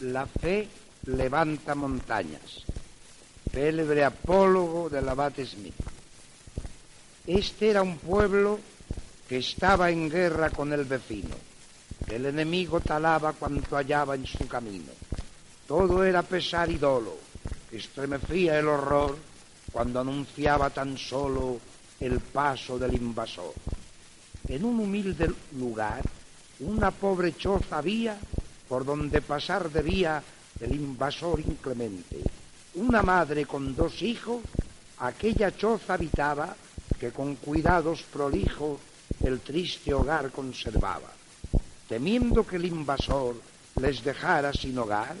La fe levanta montañas. Célebre apólogo del abate Smith. Este era un pueblo que estaba en guerra con el vecino. El enemigo talaba cuanto hallaba en su camino. Todo era pesar y dolo. Estremecía el horror cuando anunciaba tan solo el paso del invasor. En un humilde lugar, una pobre choza había por donde pasar debía el invasor inclemente. Una madre con dos hijos, aquella choza habitaba, que con cuidados prolijos el triste hogar conservaba. Temiendo que el invasor les dejara sin hogar,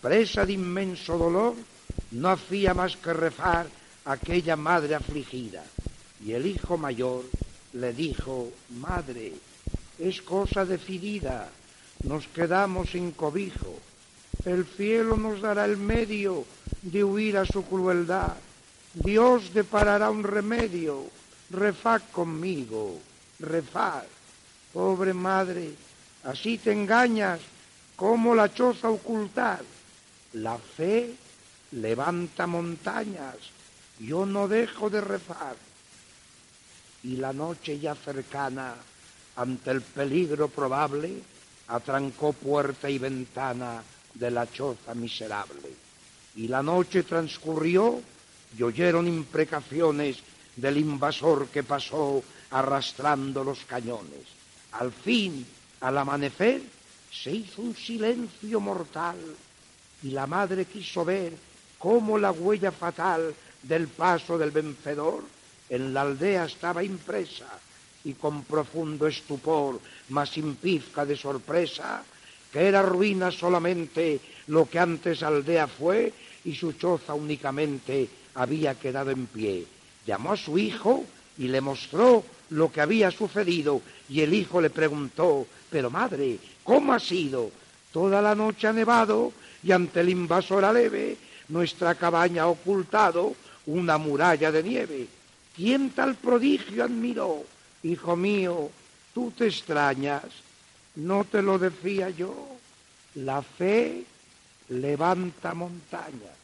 presa de inmenso dolor, no hacía más que rezar aquella madre afligida. Y el hijo mayor le dijo, Madre, es cosa decidida, nos quedamos sin cobijo, el cielo nos dará el medio de huir a su crueldad, Dios deparará un remedio, refaz conmigo, refaz. Pobre madre, así te engañas, como la choza ocultar. La fe levanta montañas, yo no dejo de rezar. Y la noche ya cercana, ante el peligro probable, atrancó puerta y ventana de la choza miserable. Y la noche transcurrió y oyeron imprecaciones del invasor que pasó arrastrando los cañones. Al fin, al amanecer, se hizo un silencio mortal y la madre quiso ver cómo la huella fatal del paso del vencedor en la aldea estaba impresa y con profundo estupor, mas sin pizca de sorpresa, que era ruina solamente lo que antes aldea fue y su choza únicamente había quedado en pie. Llamó a su hijo y le mostró lo que había sucedido y el hijo le preguntó, pero madre, ¿cómo ha sido? Toda la noche ha nevado y ante el invasor aleve nuestra cabaña ha ocultado una muralla de nieve. ¿Quién tal prodigio admiró? Hijo mío, tú te extrañas, no te lo decía yo. La fe levanta montañas.